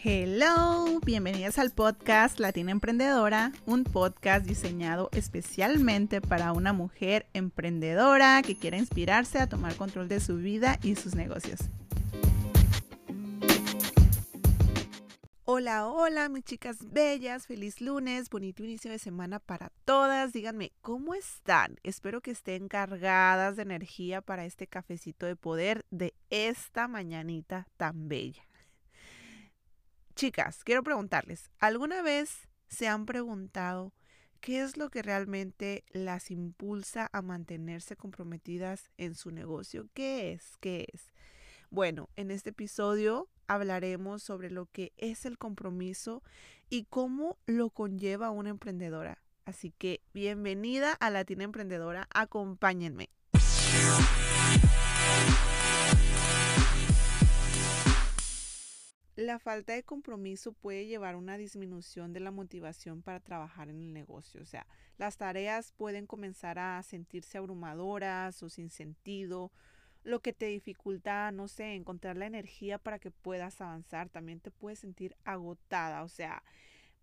Hello, bienvenidas al podcast Latina Emprendedora, un podcast diseñado especialmente para una mujer emprendedora que quiera inspirarse a tomar control de su vida y sus negocios. Hola, hola, mis chicas bellas, feliz lunes, bonito inicio de semana para todas. Díganme, ¿cómo están? Espero que estén cargadas de energía para este cafecito de poder de esta mañanita tan bella. Chicas, quiero preguntarles, ¿alguna vez se han preguntado qué es lo que realmente las impulsa a mantenerse comprometidas en su negocio? ¿Qué es? ¿Qué es? Bueno, en este episodio hablaremos sobre lo que es el compromiso y cómo lo conlleva una emprendedora. Así que bienvenida a Latina Emprendedora, acompáñenme. La falta de compromiso puede llevar a una disminución de la motivación para trabajar en el negocio. O sea, las tareas pueden comenzar a sentirse abrumadoras o sin sentido, lo que te dificulta, no sé, encontrar la energía para que puedas avanzar. También te puedes sentir agotada, o sea,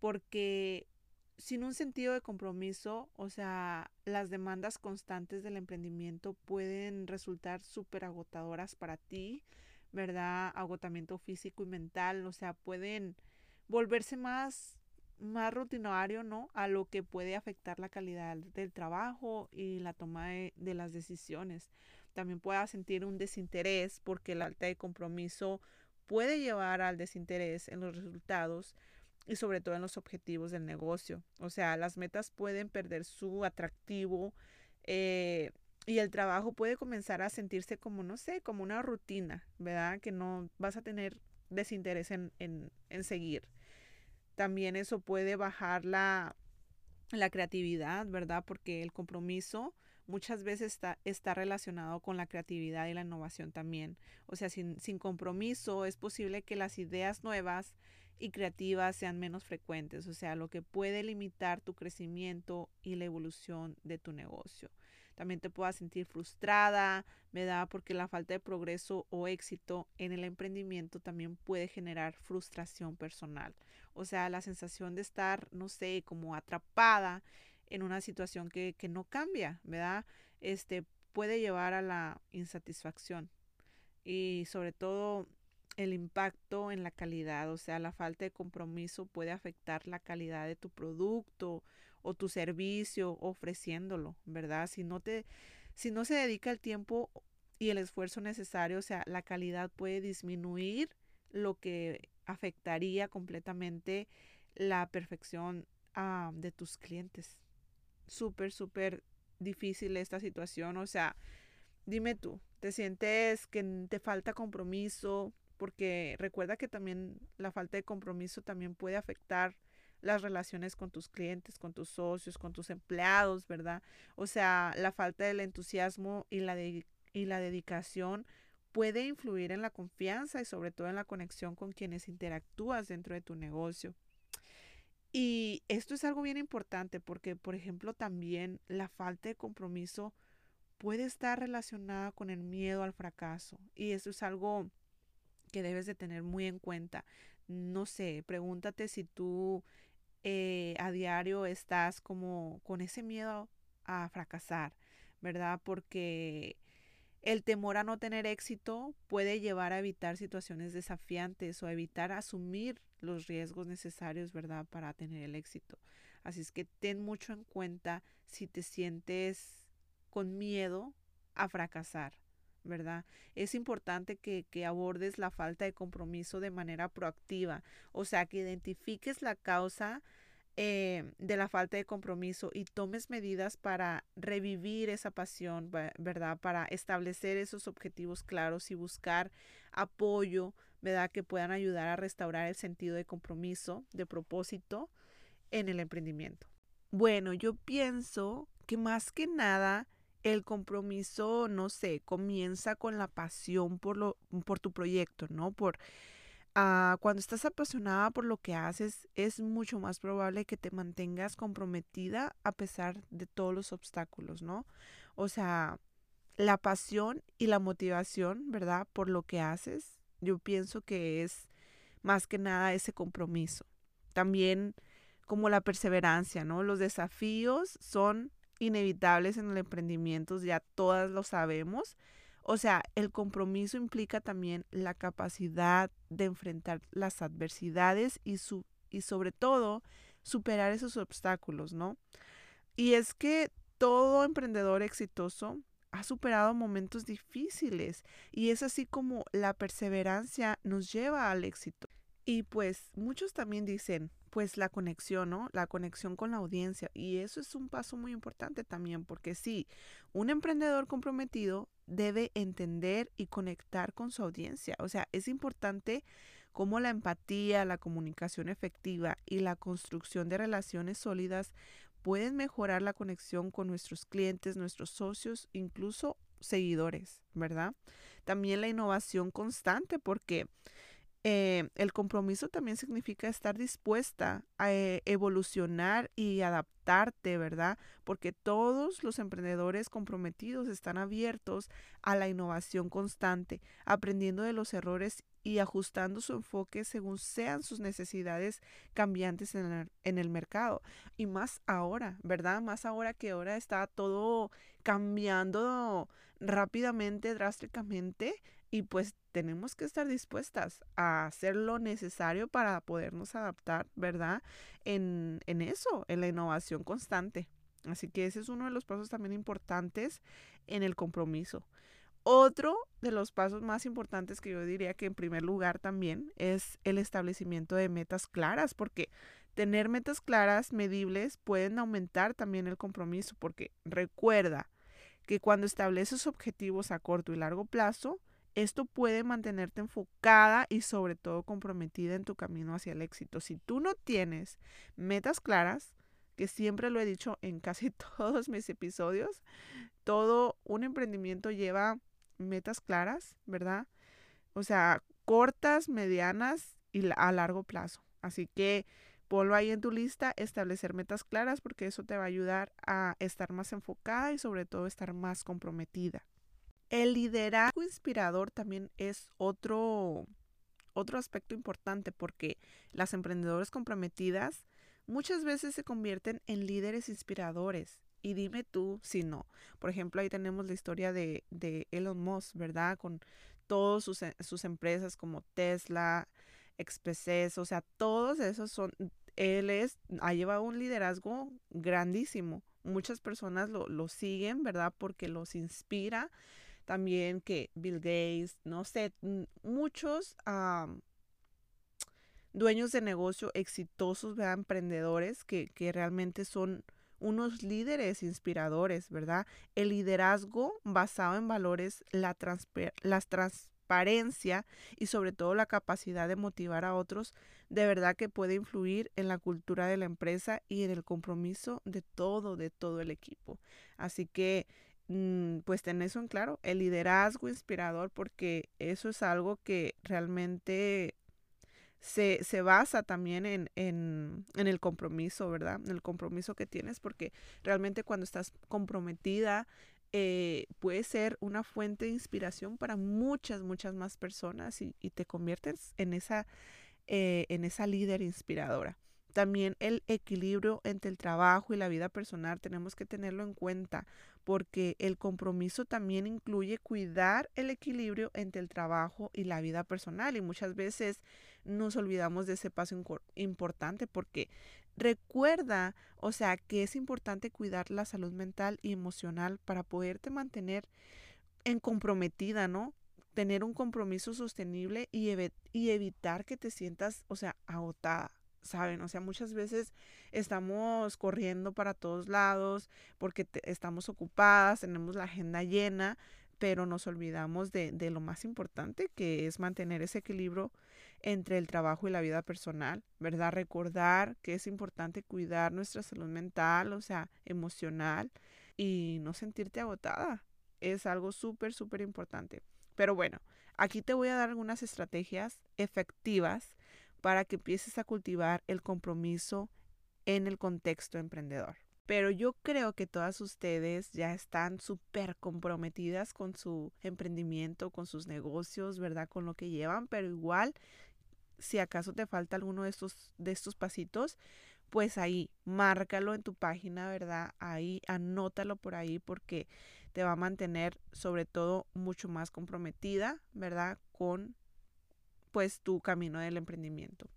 porque sin un sentido de compromiso, o sea, las demandas constantes del emprendimiento pueden resultar súper agotadoras para ti ¿verdad? Agotamiento físico y mental, o sea, pueden volverse más, más rutinario, ¿no? A lo que puede afectar la calidad del trabajo y la toma de, de las decisiones. También pueda sentir un desinterés porque la alta de compromiso puede llevar al desinterés en los resultados y sobre todo en los objetivos del negocio. O sea, las metas pueden perder su atractivo eh, y el trabajo puede comenzar a sentirse como, no sé, como una rutina, ¿verdad? Que no vas a tener desinterés en, en, seguir. También eso puede bajar la, la creatividad, ¿verdad? Porque el compromiso muchas veces está, está relacionado con la creatividad y la innovación también. O sea, sin, sin compromiso es posible que las ideas nuevas y creativas sean menos frecuentes, o sea, lo que puede limitar tu crecimiento y la evolución de tu negocio también te puedas sentir frustrada, da Porque la falta de progreso o éxito en el emprendimiento también puede generar frustración personal. O sea, la sensación de estar, no sé, como atrapada en una situación que, que no cambia, ¿verdad? Este puede llevar a la insatisfacción y sobre todo el impacto en la calidad, o sea, la falta de compromiso puede afectar la calidad de tu producto o tu servicio ofreciéndolo, ¿verdad? Si no te si no se dedica el tiempo y el esfuerzo necesario, o sea, la calidad puede disminuir, lo que afectaría completamente la perfección ah, de tus clientes. Súper, súper difícil esta situación, o sea, dime tú, ¿te sientes que te falta compromiso? Porque recuerda que también la falta de compromiso también puede afectar las relaciones con tus clientes, con tus socios, con tus empleados, ¿verdad? O sea, la falta del entusiasmo y la, y la dedicación puede influir en la confianza y sobre todo en la conexión con quienes interactúas dentro de tu negocio. Y esto es algo bien importante porque, por ejemplo, también la falta de compromiso puede estar relacionada con el miedo al fracaso. Y eso es algo que debes de tener muy en cuenta. No sé, pregúntate si tú eh, a diario estás como con ese miedo a fracasar, ¿verdad? Porque el temor a no tener éxito puede llevar a evitar situaciones desafiantes o a evitar asumir los riesgos necesarios, ¿verdad? Para tener el éxito. Así es que ten mucho en cuenta si te sientes con miedo a fracasar, ¿verdad? Es importante que, que, abordes la falta de compromiso de manera proactiva, o sea, que identifiques la causa eh, de la falta de compromiso y tomes medidas para revivir esa pasión, ¿verdad? Para establecer esos objetivos claros y buscar apoyo, ¿verdad? Que puedan ayudar a restaurar el sentido de compromiso, de propósito en el emprendimiento. Bueno, yo pienso que más que nada el compromiso, no sé, comienza con la pasión por, lo, por tu proyecto, ¿no? Por, ah, cuando estás apasionada por lo que haces, es mucho más probable que te mantengas comprometida a pesar de todos los obstáculos, ¿no? O sea, la pasión y la motivación, ¿verdad? Por lo que haces, yo pienso que es más que nada ese compromiso. También como la perseverancia, ¿no? Los desafíos son inevitables en el emprendimiento, ya todas lo sabemos. O sea, el compromiso implica también la capacidad de enfrentar las adversidades y, su, y sobre todo superar esos obstáculos, ¿no? Y es que todo emprendedor exitoso ha superado momentos difíciles y es así como la perseverancia nos lleva al éxito. Y pues muchos también dicen, pues la conexión, ¿no? La conexión con la audiencia. Y eso es un paso muy importante también, porque sí, un emprendedor comprometido debe entender y conectar con su audiencia. O sea, es importante cómo la empatía, la comunicación efectiva y la construcción de relaciones sólidas pueden mejorar la conexión con nuestros clientes, nuestros socios, incluso seguidores, ¿verdad? También la innovación constante, porque eh, el compromiso también significa estar dispuesta a eh, evolucionar y adaptarte, ¿verdad? Porque todos los emprendedores comprometidos están abiertos a la innovación constante, aprendiendo de los errores y ajustando su enfoque según sean sus necesidades cambiantes en el, en el mercado. Y más ahora, ¿verdad? Más ahora que ahora está todo cambiando rápidamente, drásticamente y pues tenemos que estar dispuestas a hacer lo necesario para podernos adaptar, ¿verdad? En, en eso, en la innovación constante. Así que ese es uno de los pasos también importantes en el compromiso. Otro de los pasos más importantes que yo diría que en primer lugar también es el establecimiento de metas claras, porque tener metas claras, medibles, pueden aumentar también el compromiso, porque recuerda que cuando estableces objetivos a corto y largo plazo, esto puede mantenerte enfocada y sobre todo comprometida en tu camino hacia el éxito. Si tú no tienes metas claras, que siempre lo he dicho en casi todos mis episodios, todo un emprendimiento lleva metas claras, ¿verdad? O sea, cortas, medianas y a largo plazo. Así que ponlo ahí en tu lista, establecer metas claras porque eso te va a ayudar a estar más enfocada y sobre todo estar más comprometida. El liderazgo inspirador también es otro, otro aspecto importante porque las emprendedoras comprometidas muchas veces se convierten en líderes inspiradores. Y dime tú si no. Por ejemplo, ahí tenemos la historia de, de Elon Musk, ¿verdad? Con todas sus, sus, empresas como Tesla, XPC, o sea, todos esos son, él es, ha llevado un liderazgo grandísimo. Muchas personas lo, lo siguen, ¿verdad? Porque los inspira también que Bill Gates, no sé, muchos dueños de negocio exitosos, ¿verdad? emprendedores que, que realmente son unos líderes inspiradores, ¿verdad? El liderazgo basado en valores, la, la transparencia y sobre todo la capacidad de motivar a otros, de verdad que puede influir en la cultura de la empresa y en el compromiso de todo, de todo el equipo. Así que Mm, pues ten eso en claro, el liderazgo inspirador, porque eso es algo que realmente se, se basa también en, en, en, el compromiso, ¿verdad? En el compromiso que tienes, porque realmente cuando estás comprometida, eh, puede ser una fuente de inspiración para muchas, muchas más personas y, y te conviertes en esa, eh, en esa líder inspiradora. También el equilibrio entre el trabajo y la vida personal tenemos que tenerlo en cuenta porque el compromiso también incluye cuidar el equilibrio entre el trabajo y la vida personal y muchas veces nos olvidamos de ese paso importante porque recuerda, o sea, que es importante cuidar la salud mental y emocional para poderte mantener en comprometida, ¿no? Tener un compromiso sostenible y, y evitar que te sientas, o sea, agotada. ¿Saben? O sea, muchas veces estamos corriendo para todos lados porque estamos ocupadas, tenemos la agenda llena, pero nos olvidamos de, de, lo más importante que es mantener ese equilibrio entre el trabajo y la vida personal, ¿verdad? Recordar que es importante cuidar nuestra salud mental, o sea, emocional y no sentirte agotada. Es algo súper, súper importante. Pero bueno, aquí te voy a dar algunas estrategias efectivas para que empieces a cultivar el compromiso en el contexto emprendedor. Pero yo creo que todas ustedes ya están súper comprometidas con su emprendimiento, con sus negocios, ¿verdad? Con lo que llevan, pero igual si acaso te falta alguno de estos, de estos pasitos, pues ahí, márcalo en tu página, ¿verdad? Ahí, anótalo por ahí porque te va a mantener sobre todo mucho más comprometida, ¿verdad? Con pues tu camino del emprendimiento.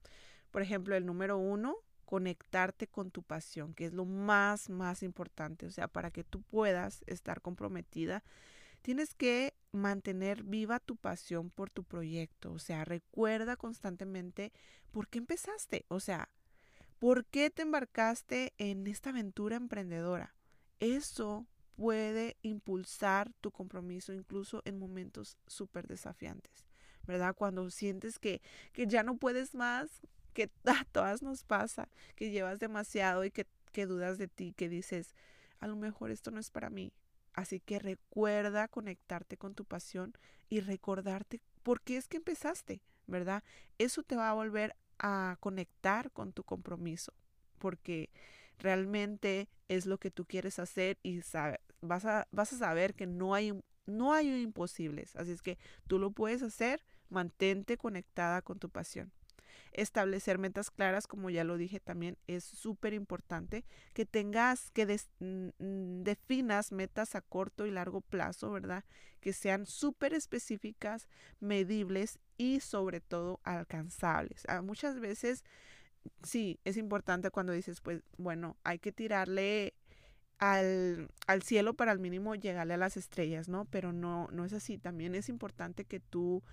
Por ejemplo, el número uno, conectarte con tu pasión, que es lo más, más importante. O sea, para que tú puedas estar comprometida, tienes que mantener viva tu pasión por tu proyecto. O sea, recuerda constantemente por qué empezaste. O sea, ¿Por qué te embarcaste en esta aventura emprendedora? Eso puede impulsar tu compromiso incluso en momentos súper desafiantes, ¿verdad? Cuando sientes que, que, ya no puedes más, que a todas nos pasa, que llevas demasiado y que, que dudas de ti, que dices, a lo mejor esto no es para mí. Así que recuerda conectarte con tu pasión y recordarte por qué es que empezaste, ¿verdad? Eso te va a volver a conectar con tu compromiso, porque realmente es lo que tú quieres hacer y vas, a, vas a saber que no hay, no hay imposibles. Así es que tú lo puedes hacer, mantente conectada con tu pasión. Establecer metas claras, como ya lo dije también, es súper importante. Que tengas, que definas metas a corto y largo plazo, ¿verdad? Que sean súper específicas, medibles y sobre todo alcanzables. Ah, muchas veces, sí, es importante cuando dices, pues bueno, hay que tirarle al, al, cielo para al mínimo llegarle a las estrellas, ¿no? Pero no, no es así. También es importante que tú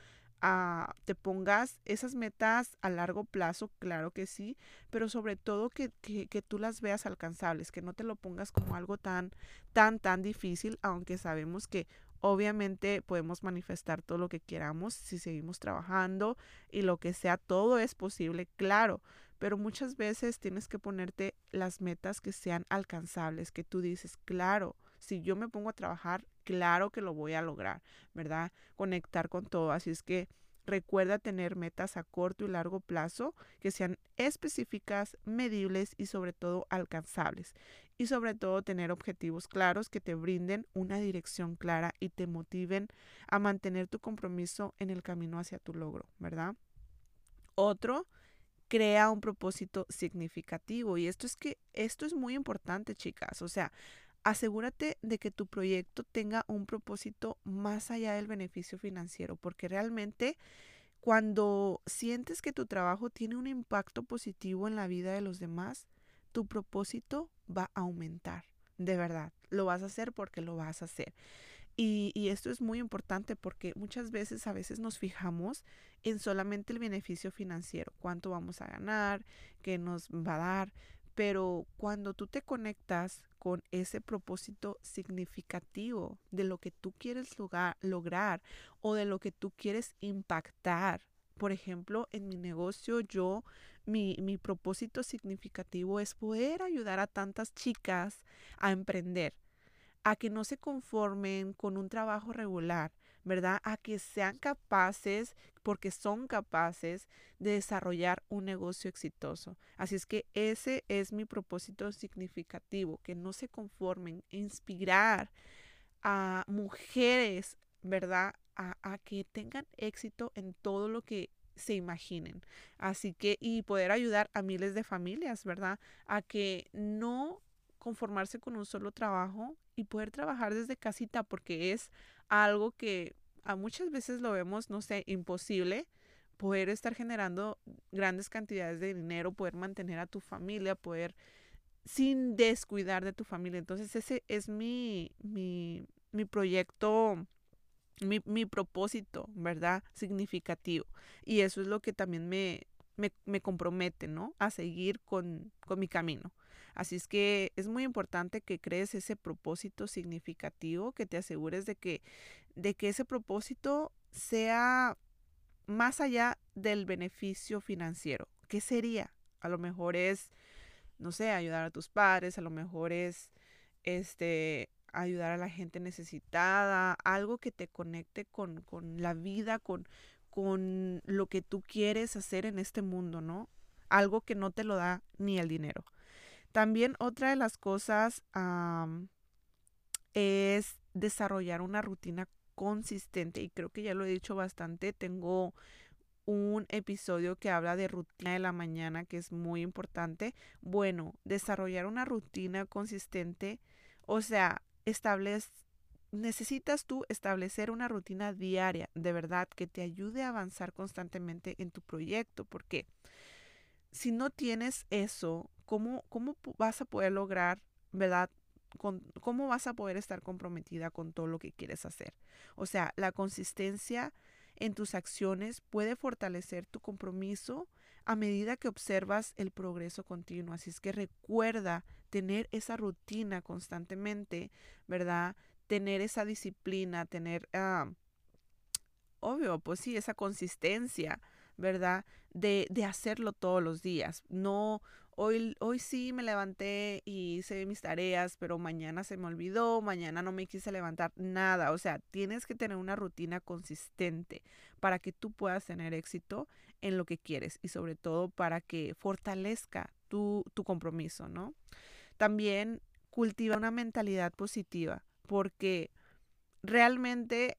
te pongas esas metas a largo plazo, claro que sí, pero sobre todo que, que, que, tú las veas alcanzables, que no te lo pongas como algo tan, tan, tan difícil, aunque sabemos que obviamente podemos manifestar todo lo que queramos si seguimos trabajando y lo que sea, todo es posible, claro, pero muchas veces tienes que ponerte las metas que sean alcanzables, que tú dices, claro, si yo me pongo a trabajar, claro que lo voy a lograr, ¿verdad? Conectar con todo. Así es que recuerda tener metas a corto y largo plazo que sean específicas, medibles y sobre todo alcanzables. Y sobre todo tener objetivos claros que te brinden una dirección clara y te motiven a mantener tu compromiso en el camino hacia tu logro, ¿verdad? Otro, crea un propósito significativo. Y esto es que esto es muy importante, chicas. O sea, asegúrate de que tu proyecto tenga un propósito más allá del beneficio financiero, porque realmente cuando sientes que tu trabajo tiene un impacto positivo en la vida de los demás, tu propósito va a aumentar. De verdad, lo vas a hacer porque lo vas a hacer. Y, y, esto es muy importante porque muchas veces a veces nos fijamos en solamente el beneficio financiero, cuánto vamos a ganar, qué nos va a dar, pero cuando tú te conectas con ese propósito significativo de lo que tú quieres lograr o de lo que tú quieres impactar, por ejemplo, en mi negocio yo, mi, mi propósito significativo es poder ayudar a tantas chicas a emprender, a que no se conformen con un trabajo regular, ¿verdad? A que sean capaces, porque son capaces de desarrollar un negocio exitoso. Así es que ese es mi propósito significativo, que no se conformen, inspirar a mujeres, ¿verdad? A, a que tengan éxito en todo lo que se imaginen. Así que, y poder ayudar a miles de familias, ¿verdad? A que no conformarse con un solo trabajo y poder trabajar desde casita porque es algo que a muchas veces lo vemos, no sé, imposible poder estar generando grandes cantidades de dinero, poder mantener a tu familia, poder sin descuidar de tu familia. Entonces ese es mi, mi, mi proyecto, mi, mi, propósito, ¿verdad? Significativo. Y eso es lo que también me, me, me compromete, ¿no? A seguir con, con mi camino. Así es que es muy importante que crees ese propósito significativo, que te asegures de que, de que ese propósito sea más allá del beneficio financiero. ¿Qué sería? A lo mejor es, no sé, ayudar a tus padres, a lo mejor es este ayudar a la gente necesitada, algo que te conecte con, con la vida, con, con lo que tú quieres hacer en este mundo, ¿no? Algo que no te lo da ni el dinero. También otra de las cosas es desarrollar una rutina consistente y creo que ya lo he dicho bastante, tengo un episodio que habla de rutina de la mañana, que es muy importante. Bueno, desarrollar una rutina consistente, o sea, establece, necesitas tú establecer una rutina diaria, de verdad, que te ayude a avanzar constantemente en tu proyecto, porque si no tienes eso, ¿cómo, cómo vas a poder lograr, verdad? ¿Cómo vas a poder estar comprometida con todo lo que quieres hacer? O sea, la consistencia en tus acciones puede fortalecer tu compromiso a medida que observas el progreso continuo. Así es que recuerda tener esa rutina constantemente, ¿verdad? Tener esa disciplina, tener, ah, obvio, pues sí, esa consistencia, ¿verdad? De, de hacerlo todos los días. No, Hoy, hoy sí me levanté y hice mis tareas, pero mañana se me olvidó, mañana no me quise levantar, nada. O sea, tienes que tener una rutina consistente para que tú puedas tener éxito en lo que quieres y sobre todo para que fortalezca tu, tu compromiso, ¿no? También cultiva una mentalidad positiva porque realmente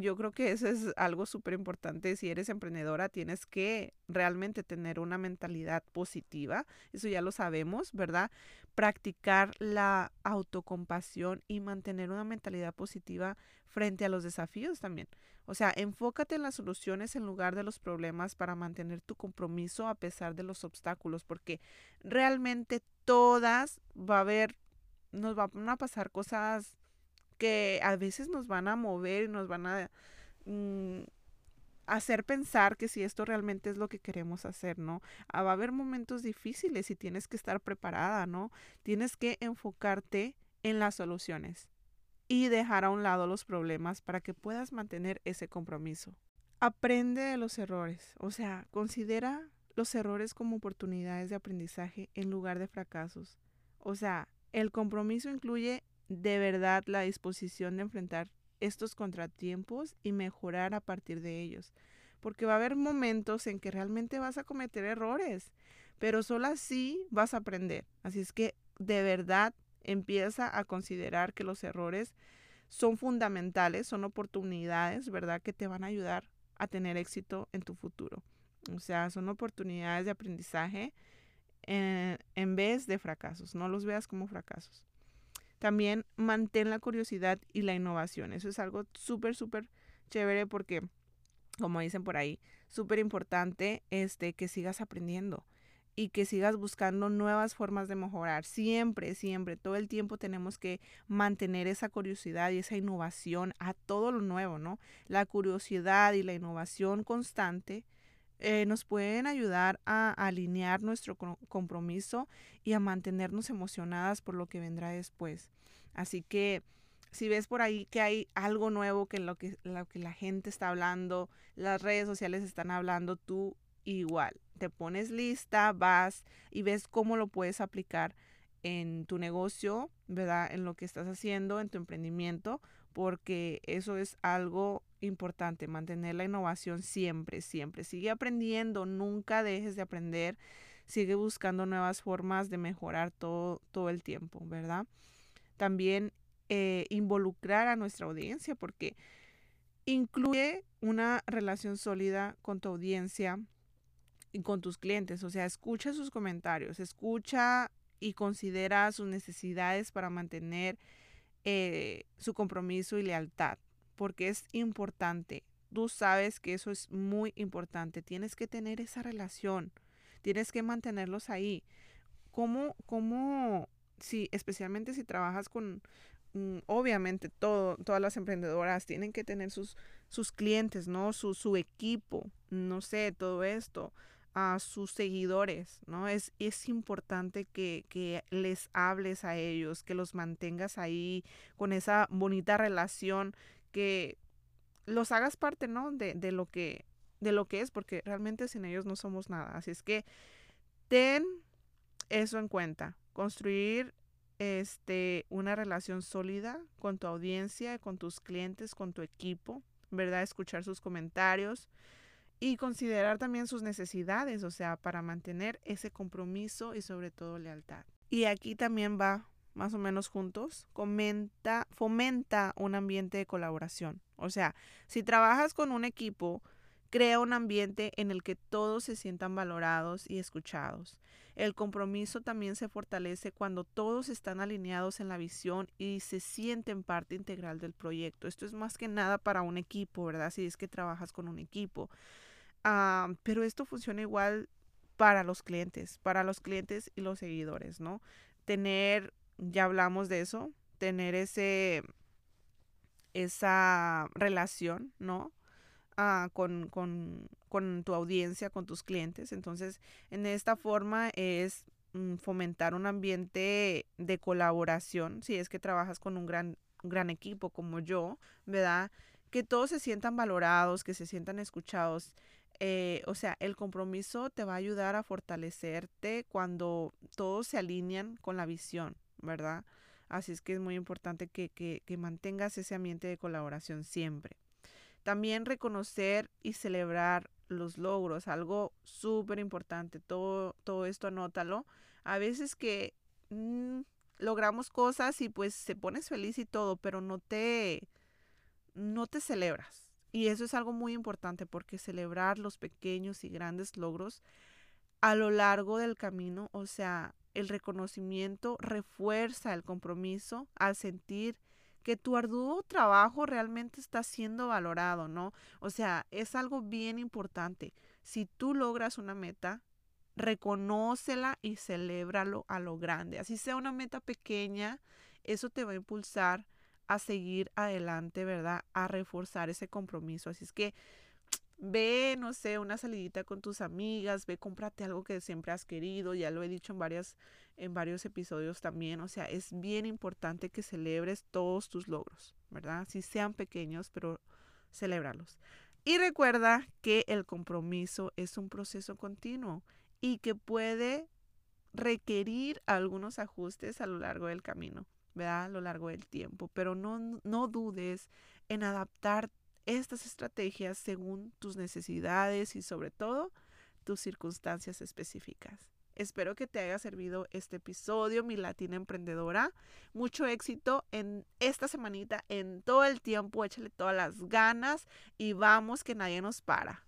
yo creo que eso es algo súper importante. Si eres emprendedora, tienes que realmente tener una mentalidad positiva. Eso ya lo sabemos, ¿verdad? Practicar la autocompasión y mantener una mentalidad positiva frente a los desafíos también. O sea, enfócate en las soluciones en lugar de los problemas para mantener tu compromiso a pesar de los obstáculos, porque realmente todas va a haber, nos van a pasar cosas que a veces nos van a mover y nos van a mm, hacer pensar que si esto realmente es lo que queremos hacer, ¿no? Ah, va a haber momentos difíciles y tienes que estar preparada, ¿no? Tienes que enfocarte en las soluciones y dejar a un lado los problemas para que puedas mantener ese compromiso. Aprende de los errores, o sea, considera los errores como oportunidades de aprendizaje en lugar de fracasos. O sea, el compromiso incluye de verdad la disposición de enfrentar estos contratiempos y mejorar a partir de ellos. Porque va a haber momentos en que realmente vas a cometer errores, pero solo así vas a aprender. Así es que de verdad empieza a considerar que los errores son fundamentales, son oportunidades, ¿verdad? Que te van a ayudar a tener éxito en tu futuro. O sea, son oportunidades de aprendizaje en, en vez de fracasos. No los veas como fracasos. También mantén la curiosidad y la innovación. Eso es algo súper, súper chévere porque, como dicen por ahí, súper importante este, que sigas aprendiendo y que sigas buscando nuevas formas de mejorar. Siempre, siempre, todo el tiempo tenemos que mantener esa curiosidad y esa innovación a todo lo nuevo, ¿no? La curiosidad y la innovación constante eh, nos pueden ayudar a alinear nuestro compromiso y a mantenernos emocionadas por lo que vendrá después. Así que si ves por ahí que hay algo nuevo que lo que, lo que la gente está hablando, las redes sociales están hablando, tú igual, te pones lista, vas y ves cómo lo puedes aplicar en tu negocio, ¿verdad? En lo que estás haciendo, en tu emprendimiento, porque eso es algo importante, mantener la innovación siempre, siempre. Sigue aprendiendo, nunca dejes de aprender, sigue buscando nuevas formas de mejorar todo, todo el tiempo, ¿verdad? También eh, involucrar a nuestra audiencia, porque incluye una relación sólida con tu audiencia y con tus clientes. O sea, escucha sus comentarios, escucha y considera sus necesidades para mantener eh, su compromiso y lealtad, porque es importante. Tú sabes que eso es muy importante. Tienes que tener esa relación. Tienes que mantenerlos ahí. ¿Cómo, cómo, si, especialmente si trabajas con, mm, obviamente todo, todas las emprendedoras tienen que tener sus, sus clientes, ¿no? Su, su equipo, no sé, todo esto a sus seguidores, ¿no? Es, es importante que, que, les hables a ellos, que los mantengas ahí con esa bonita relación, que los hagas parte, ¿no? De, de, lo que, de lo que es, porque realmente sin ellos no somos nada. Así es que ten eso en cuenta. Construir este, una relación sólida con tu audiencia, con tus clientes, con tu equipo, ¿verdad? Escuchar sus comentarios y considerar también sus necesidades, o sea, para mantener ese compromiso y sobre todo lealtad. Y aquí también va más o menos juntos, fomenta un ambiente de colaboración. O sea, si trabajas con un equipo Crea un ambiente en el que todos se sientan valorados y escuchados. El compromiso también se fortalece cuando todos están alineados en la visión y se sienten parte integral del proyecto. Esto es más que nada para un equipo, ¿verdad? Si es que trabajas con un equipo. Ah, pero esto funciona igual para los clientes, para los clientes y los seguidores, ¿no? Tener, ya hablamos de eso, tener ese, esa relación, ¿no? Ah, con, con, con, tu audiencia, con tus clientes. Entonces, en esta forma es mm, fomentar un ambiente de colaboración, si es que trabajas con un gran, gran equipo como yo, ¿verdad? Que todos se sientan valorados, que se sientan escuchados. Eh, o sea, el compromiso te va a ayudar a fortalecerte cuando todos se alinean con la visión, ¿verdad? Así es que es muy importante que, que, mantengas ese ambiente de colaboración siempre. También reconocer y celebrar los logros, algo súper importante. Todo, todo esto anótalo. A veces que mm, logramos cosas y pues se pones feliz y todo, pero no te, no te celebras. Y eso es algo muy importante porque celebrar los pequeños y grandes logros a lo largo del camino, o sea, el reconocimiento refuerza el compromiso al sentir que tu arduo trabajo realmente está siendo valorado, ¿no? O sea, es algo bien importante. Si tú logras una meta, reconócela y celébralo a lo grande. Así sea una meta pequeña, eso te va a impulsar a seguir adelante, ¿verdad? A reforzar ese compromiso. Así es que ve, no sé, una salidita con tus amigas, ve, cómprate algo que siempre has querido, ya lo he dicho en varias en varios episodios también, o sea, es bien importante que celebres todos tus logros, ¿verdad? Si sean pequeños, pero celébralos. Y recuerda que el compromiso es un proceso continuo y que puede requerir algunos ajustes a lo largo del camino. A lo largo del tiempo, pero no, no dudes en adaptar estas estrategias según tus necesidades y sobre todo tus circunstancias específicas. Espero que te haya servido este episodio, mi latina emprendedora. Mucho éxito en esta semanita, en todo el tiempo. Échale todas las ganas y vamos que nadie nos para.